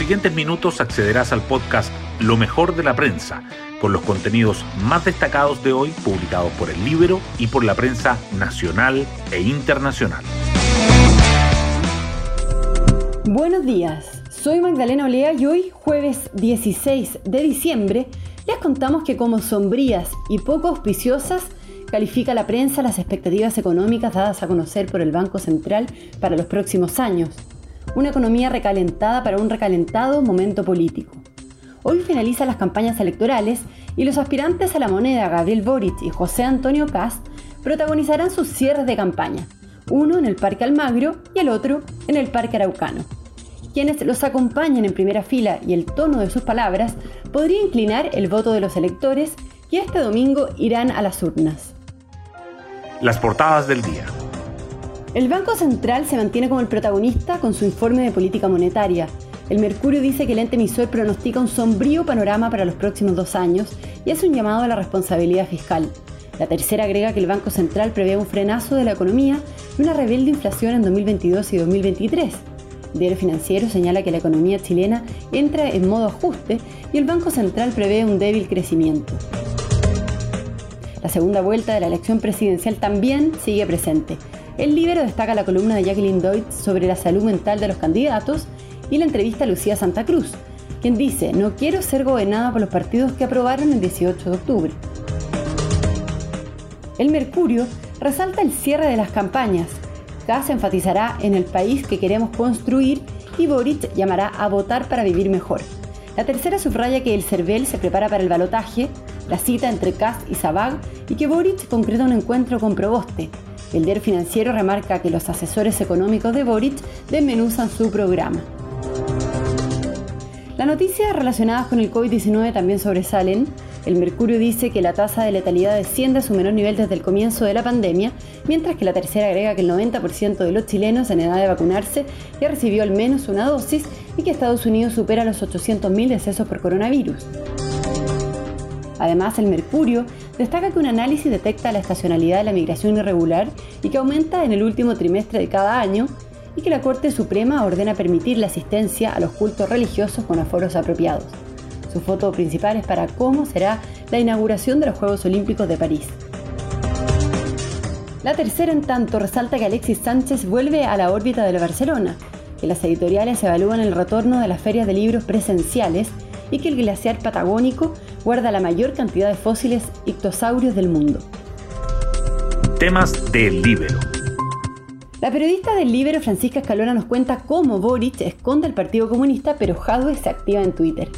siguientes minutos accederás al podcast Lo mejor de la prensa, con los contenidos más destacados de hoy publicados por el libro y por la prensa nacional e internacional. Buenos días, soy Magdalena Olea y hoy, jueves 16 de diciembre, les contamos que como sombrías y poco auspiciosas, califica la prensa las expectativas económicas dadas a conocer por el Banco Central para los próximos años. Una economía recalentada para un recalentado momento político. Hoy finalizan las campañas electorales y los aspirantes a la moneda Gabriel Boric y José Antonio Cast protagonizarán sus cierres de campaña, uno en el Parque Almagro y el otro en el Parque Araucano. Quienes los acompañan en primera fila y el tono de sus palabras podría inclinar el voto de los electores que este domingo irán a las urnas. Las portadas del día. El Banco Central se mantiene como el protagonista con su informe de política monetaria. El Mercurio dice que el ente emisor pronostica un sombrío panorama para los próximos dos años y hace un llamado a la responsabilidad fiscal. La tercera agrega que el Banco Central prevé un frenazo de la economía y una rebelde inflación en 2022 y 2023. El diario financiero señala que la economía chilena entra en modo ajuste y el Banco Central prevé un débil crecimiento. La segunda vuelta de la elección presidencial también sigue presente. El Libero destaca la columna de Jacqueline Doyd sobre la salud mental de los candidatos y la entrevista a Lucía Santa Cruz, quien dice, no quiero ser gobernada por los partidos que aprobaron el 18 de octubre. El Mercurio resalta el cierre de las campañas. Kass enfatizará en el país que queremos construir y Boric llamará a votar para vivir mejor. La tercera subraya que el CERVEL se prepara para el balotaje, la cita entre Kast y Sabag y que Boric concreta un encuentro con Proboste. El diario financiero remarca que los asesores económicos de Boric desmenuzan su programa. Las noticias relacionadas con el COVID-19 también sobresalen. El Mercurio dice que la tasa de letalidad desciende a su menor nivel desde el comienzo de la pandemia, mientras que la tercera agrega que el 90% de los chilenos en edad de vacunarse ya recibió al menos una dosis y que Estados Unidos supera los 800.000 decesos por coronavirus. Además, el Mercurio destaca que un análisis detecta la estacionalidad de la migración irregular y que aumenta en el último trimestre de cada año, y que la Corte Suprema ordena permitir la asistencia a los cultos religiosos con aforos apropiados. Su foto principal es para cómo será la inauguración de los Juegos Olímpicos de París. La tercera, en tanto, resalta que Alexis Sánchez vuelve a la órbita de Barcelona, que las editoriales evalúan el retorno de las ferias de libros presenciales y que el glaciar patagónico guarda la mayor cantidad de fósiles ictosaurios del mundo. Temas del Libero. La periodista del Libero Francisca Escalona nos cuenta cómo Boric esconde el Partido Comunista, pero Jadwe se activa en Twitter.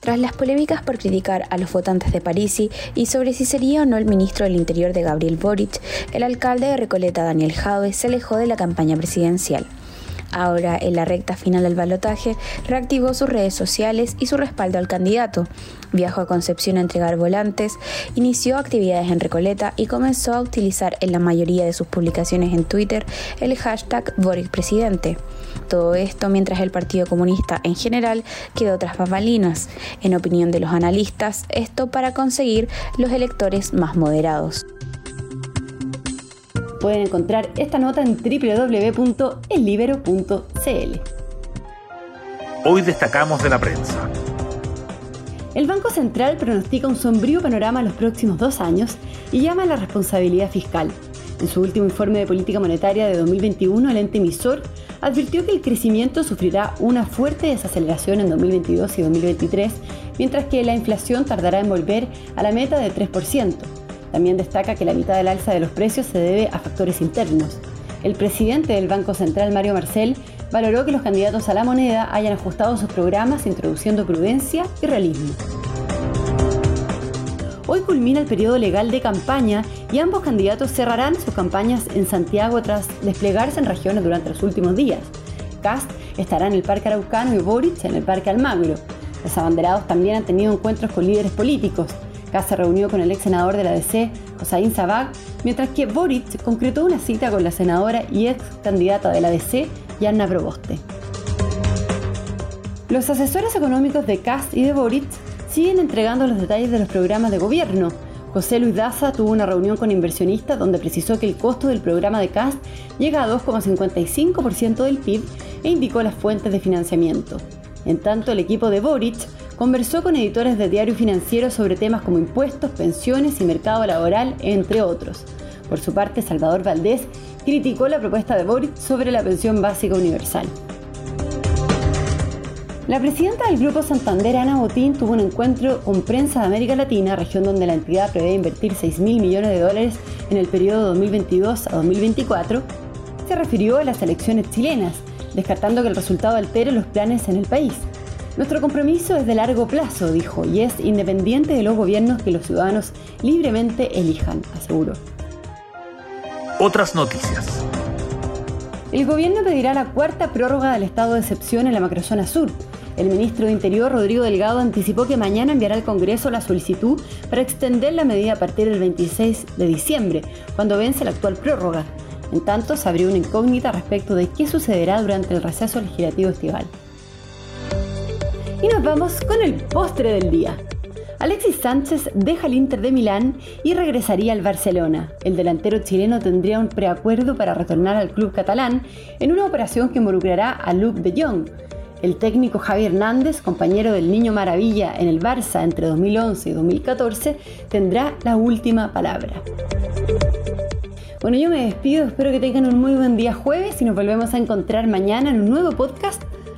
Tras las polémicas por criticar a los votantes de Parisi y sobre si sería o no el ministro del Interior de Gabriel Boric, el alcalde de Recoleta, Daniel Jadwe, se alejó de la campaña presidencial. Ahora, en la recta final del balotaje, reactivó sus redes sociales y su respaldo al candidato. Viajó a Concepción a entregar volantes, inició actividades en Recoleta y comenzó a utilizar en la mayoría de sus publicaciones en Twitter el hashtag Presidente. Todo esto mientras el Partido Comunista en general quedó tras bambalinas. En opinión de los analistas, esto para conseguir los electores más moderados. Pueden encontrar esta nota en www.ellibero.cl. Hoy destacamos de la prensa. El Banco Central pronostica un sombrío panorama en los próximos dos años y llama a la responsabilidad fiscal. En su último informe de política monetaria de 2021, el ente emisor advirtió que el crecimiento sufrirá una fuerte desaceleración en 2022 y 2023, mientras que la inflación tardará en volver a la meta de 3%. También destaca que la mitad del alza de los precios se debe a factores internos. El presidente del Banco Central, Mario Marcel, valoró que los candidatos a la moneda hayan ajustado sus programas introduciendo prudencia y realismo. Hoy culmina el periodo legal de campaña y ambos candidatos cerrarán sus campañas en Santiago tras desplegarse en regiones durante los últimos días. Cast estará en el Parque Araucano y Boric en el Parque Almagro. Los abanderados también han tenido encuentros con líderes políticos se reunió con el ex senador de la DC, Josaín Sabag, mientras que Boric concretó una cita con la senadora y ex candidata de la DC, Yanna Proboste. Los asesores económicos de Kass y de Boric siguen entregando los detalles de los programas de gobierno. José Luis Daza tuvo una reunión con inversionistas donde precisó que el costo del programa de CAST llega a 2,55% del PIB, e indicó las fuentes de financiamiento. En tanto, el equipo de Boric conversó con editores de diario financiero sobre temas como impuestos, pensiones y mercado laboral, entre otros. Por su parte, Salvador Valdés criticó la propuesta de Boric sobre la pensión básica universal. La presidenta del Grupo Santander, Ana Botín, tuvo un encuentro con prensa de América Latina, región donde la entidad prevé invertir 6 mil millones de dólares en el periodo 2022 a 2024. Se refirió a las elecciones chilenas, descartando que el resultado altere los planes en el país. Nuestro compromiso es de largo plazo, dijo, y es independiente de los gobiernos que los ciudadanos libremente elijan, aseguró. Otras noticias. El gobierno pedirá la cuarta prórroga del estado de excepción en la macrozona sur, el ministro de Interior, Rodrigo Delgado, anticipó que mañana enviará al Congreso la solicitud para extender la medida a partir del 26 de diciembre, cuando vence la actual prórroga. En tanto, se abrió una incógnita respecto de qué sucederá durante el receso legislativo estival. Y nos vamos con el postre del día. Alexis Sánchez deja el Inter de Milán y regresaría al Barcelona. El delantero chileno tendría un preacuerdo para retornar al club catalán en una operación que involucrará a Luke de Jong, el técnico Javier Hernández, compañero del Niño Maravilla en el Barça entre 2011 y 2014, tendrá la última palabra. Bueno, yo me despido, espero que tengan un muy buen día jueves y nos volvemos a encontrar mañana en un nuevo podcast,